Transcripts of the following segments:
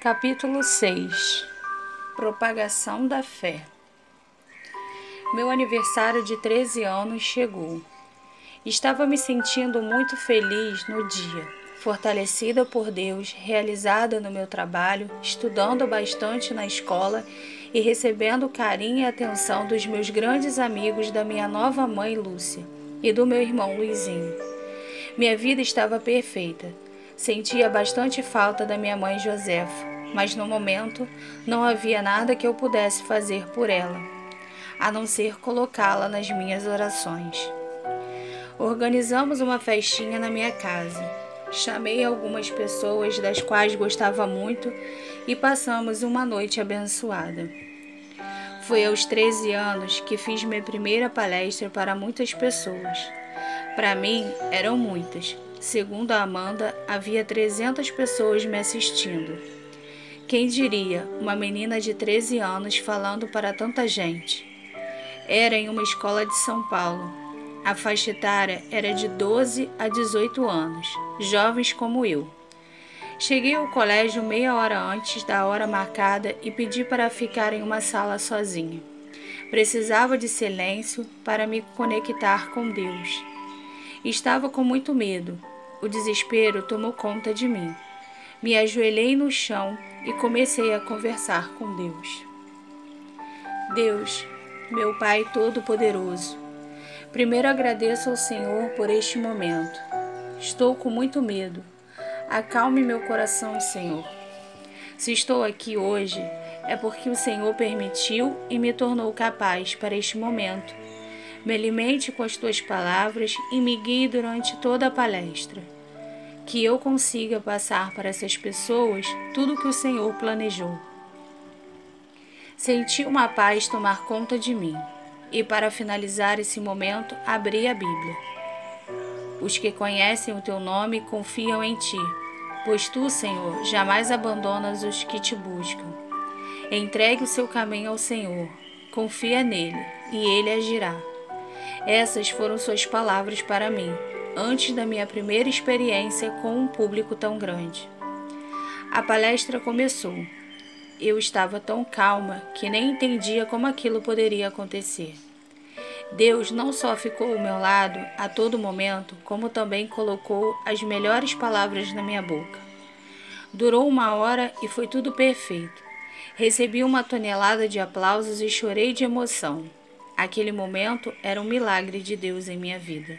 Capítulo 6 Propagação da Fé Meu aniversário de 13 anos chegou. Estava me sentindo muito feliz no dia, fortalecida por Deus, realizada no meu trabalho, estudando bastante na escola e recebendo carinho e atenção dos meus grandes amigos da minha nova mãe Lúcia e do meu irmão Luizinho. Minha vida estava perfeita. Sentia bastante falta da minha mãe Josefa, mas no momento não havia nada que eu pudesse fazer por ela, a não ser colocá-la nas minhas orações. Organizamos uma festinha na minha casa. Chamei algumas pessoas das quais gostava muito e passamos uma noite abençoada. Foi aos 13 anos que fiz minha primeira palestra para muitas pessoas. Para mim, eram muitas, Segundo a Amanda, havia 300 pessoas me assistindo. Quem diria, uma menina de 13 anos falando para tanta gente? Era em uma escola de São Paulo. A faixa etária era de 12 a 18 anos, jovens como eu. Cheguei ao colégio meia hora antes da hora marcada e pedi para ficar em uma sala sozinha. Precisava de silêncio para me conectar com Deus. Estava com muito medo, o desespero tomou conta de mim. Me ajoelhei no chão e comecei a conversar com Deus. Deus, meu Pai Todo-Poderoso, primeiro agradeço ao Senhor por este momento. Estou com muito medo. Acalme meu coração, Senhor. Se estou aqui hoje, é porque o Senhor permitiu e me tornou capaz para este momento me alimente com as tuas palavras e me guie durante toda a palestra. Que eu consiga passar para essas pessoas tudo o que o Senhor planejou. Senti uma paz tomar conta de mim e, para finalizar esse momento, abri a Bíblia. Os que conhecem o teu nome confiam em ti, pois tu, Senhor, jamais abandonas os que te buscam. Entregue o seu caminho ao Senhor, confia nele e ele agirá. Essas foram suas palavras para mim, antes da minha primeira experiência com um público tão grande. A palestra começou. Eu estava tão calma que nem entendia como aquilo poderia acontecer. Deus não só ficou ao meu lado a todo momento, como também colocou as melhores palavras na minha boca. Durou uma hora e foi tudo perfeito. Recebi uma tonelada de aplausos e chorei de emoção. Aquele momento era um milagre de Deus em minha vida.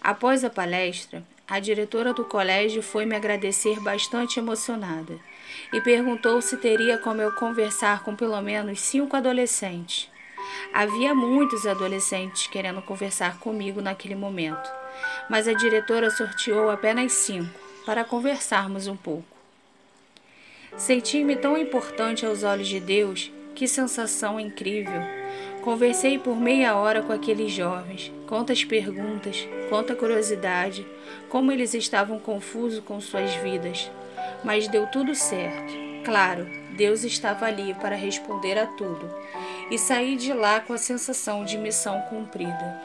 Após a palestra, a diretora do colégio foi me agradecer bastante emocionada e perguntou se teria como eu conversar com pelo menos cinco adolescentes. Havia muitos adolescentes querendo conversar comigo naquele momento, mas a diretora sorteou apenas cinco para conversarmos um pouco. Senti-me tão importante aos olhos de Deus, que sensação incrível! Conversei por meia hora com aqueles jovens, quantas perguntas, quanta curiosidade, como eles estavam confusos com suas vidas. Mas deu tudo certo. Claro, Deus estava ali para responder a tudo, e saí de lá com a sensação de missão cumprida.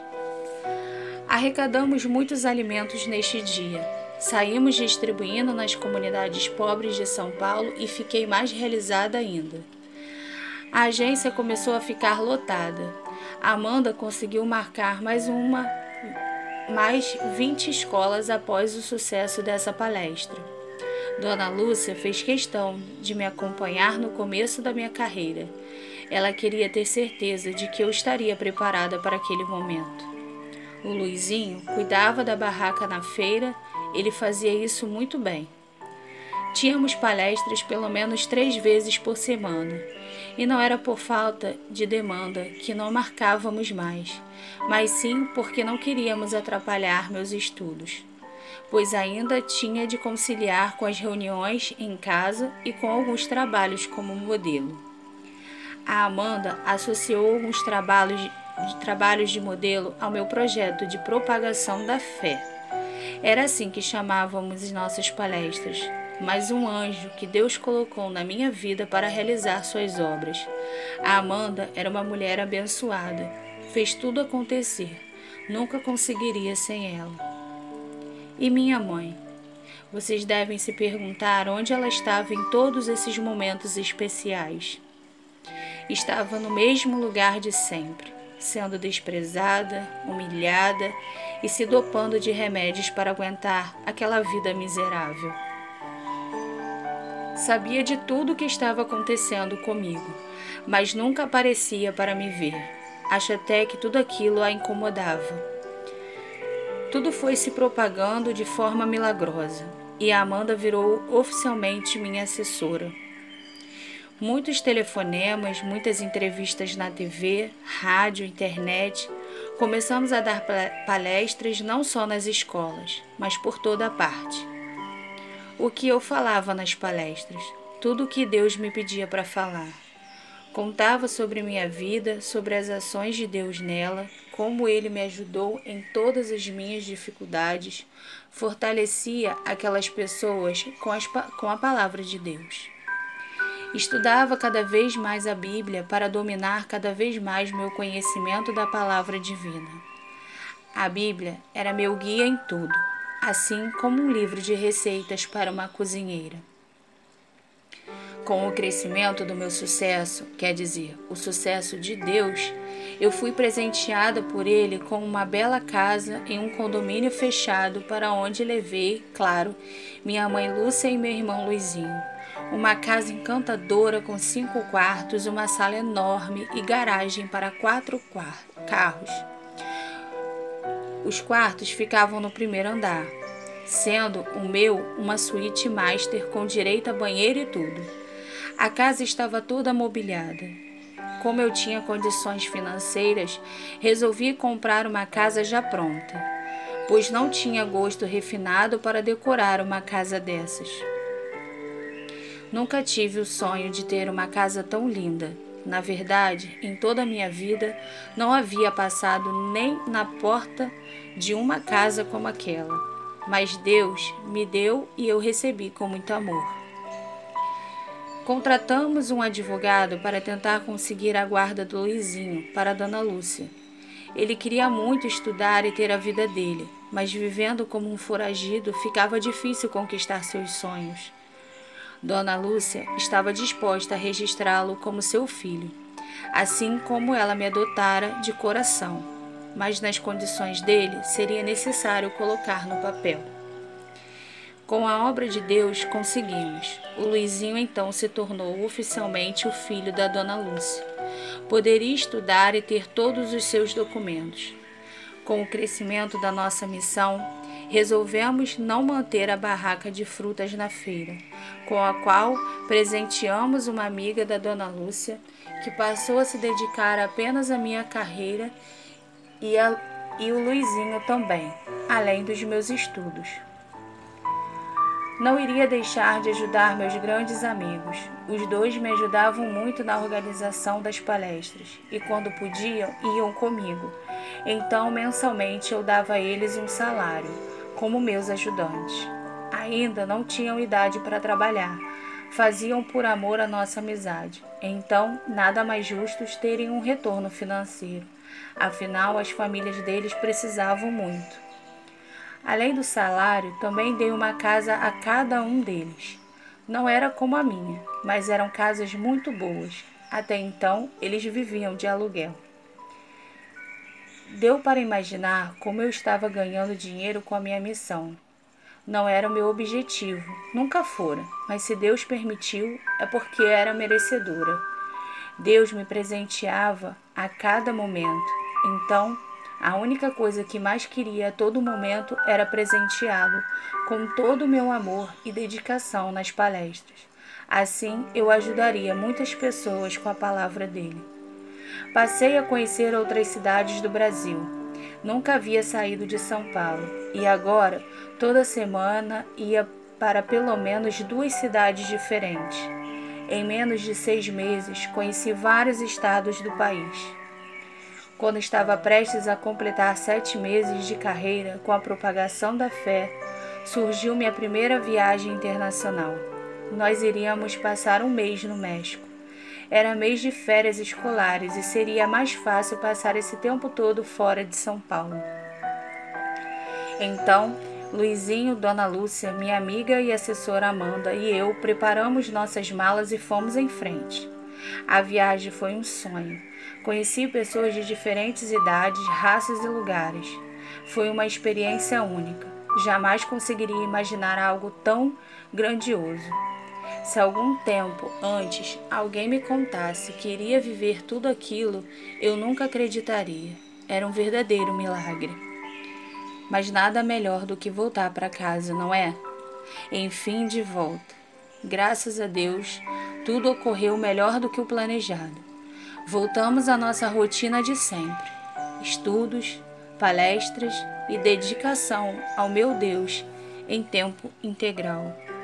Arrecadamos muitos alimentos neste dia. Saímos distribuindo nas comunidades pobres de São Paulo e fiquei mais realizada ainda. A agência começou a ficar lotada. Amanda conseguiu marcar mais uma mais 20 escolas após o sucesso dessa palestra. Dona Lúcia fez questão de me acompanhar no começo da minha carreira. Ela queria ter certeza de que eu estaria preparada para aquele momento. O Luizinho cuidava da barraca na feira, ele fazia isso muito bem. Tínhamos palestras pelo menos três vezes por semana, e não era por falta de demanda que não marcávamos mais, mas sim porque não queríamos atrapalhar meus estudos, pois ainda tinha de conciliar com as reuniões em casa e com alguns trabalhos como modelo. A Amanda associou alguns trabalhos de, trabalhos de modelo ao meu projeto de propagação da fé. Era assim que chamávamos nossas palestras mas um anjo que Deus colocou na minha vida para realizar suas obras. A Amanda era uma mulher abençoada, fez tudo acontecer, nunca conseguiria sem ela. E minha mãe? Vocês devem se perguntar onde ela estava em todos esses momentos especiais. Estava no mesmo lugar de sempre, sendo desprezada, humilhada e se dopando de remédios para aguentar aquela vida miserável. Sabia de tudo o que estava acontecendo comigo, mas nunca aparecia para me ver. Acho até que tudo aquilo a incomodava. Tudo foi se propagando de forma milagrosa e a Amanda virou oficialmente minha assessora. Muitos telefonemas, muitas entrevistas na TV, rádio, internet. Começamos a dar palestras não só nas escolas, mas por toda a parte. O que eu falava nas palestras? Tudo o que Deus me pedia para falar. Contava sobre minha vida, sobre as ações de Deus nela, como ele me ajudou em todas as minhas dificuldades, fortalecia aquelas pessoas com, as, com a palavra de Deus. Estudava cada vez mais a Bíblia para dominar cada vez mais meu conhecimento da palavra divina. A Bíblia era meu guia em tudo, assim como um livro de receitas para uma cozinheira. Com o crescimento do meu sucesso, quer dizer, o sucesso de Deus, eu fui presenteada por ele com uma bela casa em um condomínio fechado para onde levei, claro, minha mãe Lúcia e meu irmão Luizinho. Uma casa encantadora com cinco quartos, uma sala enorme e garagem para quatro carros. Os quartos ficavam no primeiro andar, sendo o meu uma suíte master com direito a banheiro e tudo. A casa estava toda mobiliada. Como eu tinha condições financeiras, resolvi comprar uma casa já pronta, pois não tinha gosto refinado para decorar uma casa dessas. Nunca tive o sonho de ter uma casa tão linda. Na verdade, em toda a minha vida, não havia passado nem na porta de uma casa como aquela. Mas Deus me deu e eu recebi com muito amor. Contratamos um advogado para tentar conseguir a guarda do Luizinho para a Dona Lúcia. Ele queria muito estudar e ter a vida dele, mas vivendo como um foragido ficava difícil conquistar seus sonhos. Dona Lúcia estava disposta a registrá-lo como seu filho, assim como ela me adotara de coração, mas nas condições dele seria necessário colocar no papel. Com a obra de Deus conseguimos. O Luizinho então se tornou oficialmente o filho da Dona Lúcia. Poderia estudar e ter todos os seus documentos. Com o crescimento da nossa missão, resolvemos não manter a barraca de frutas na feira, com a qual presenteamos uma amiga da Dona Lúcia, que passou a se dedicar apenas à minha carreira e, a, e o Luizinho também, além dos meus estudos. Não iria deixar de ajudar meus grandes amigos. Os dois me ajudavam muito na organização das palestras e, quando podiam, iam comigo. Então, mensalmente, eu dava a eles um salário, como meus ajudantes. Ainda não tinham idade para trabalhar, faziam por amor à nossa amizade. Então, nada mais justo terem um retorno financeiro. Afinal, as famílias deles precisavam muito. Além do salário, também dei uma casa a cada um deles. Não era como a minha, mas eram casas muito boas. Até então, eles viviam de aluguel. Deu para imaginar como eu estava ganhando dinheiro com a minha missão. Não era o meu objetivo, nunca fora, mas se Deus permitiu, é porque era merecedora. Deus me presenteava a cada momento. Então, a única coisa que mais queria a todo momento era presenteá-lo com todo o meu amor e dedicação nas palestras. Assim, eu ajudaria muitas pessoas com a palavra dele. Passei a conhecer outras cidades do Brasil. Nunca havia saído de São Paulo e agora, toda semana, ia para pelo menos duas cidades diferentes. Em menos de seis meses, conheci vários estados do país. Quando estava prestes a completar sete meses de carreira com a propagação da fé, surgiu minha primeira viagem internacional. Nós iríamos passar um mês no México. Era mês de férias escolares e seria mais fácil passar esse tempo todo fora de São Paulo. Então, Luizinho, Dona Lúcia, minha amiga e assessora Amanda e eu preparamos nossas malas e fomos em frente. A viagem foi um sonho. Conheci pessoas de diferentes idades, raças e lugares. Foi uma experiência única. Jamais conseguiria imaginar algo tão grandioso. Se algum tempo antes alguém me contasse que iria viver tudo aquilo, eu nunca acreditaria. Era um verdadeiro milagre. Mas nada melhor do que voltar para casa, não é? Enfim, de volta. Graças a Deus, tudo ocorreu melhor do que o planejado. Voltamos à nossa rotina de sempre: estudos, palestras e dedicação ao meu Deus em tempo integral.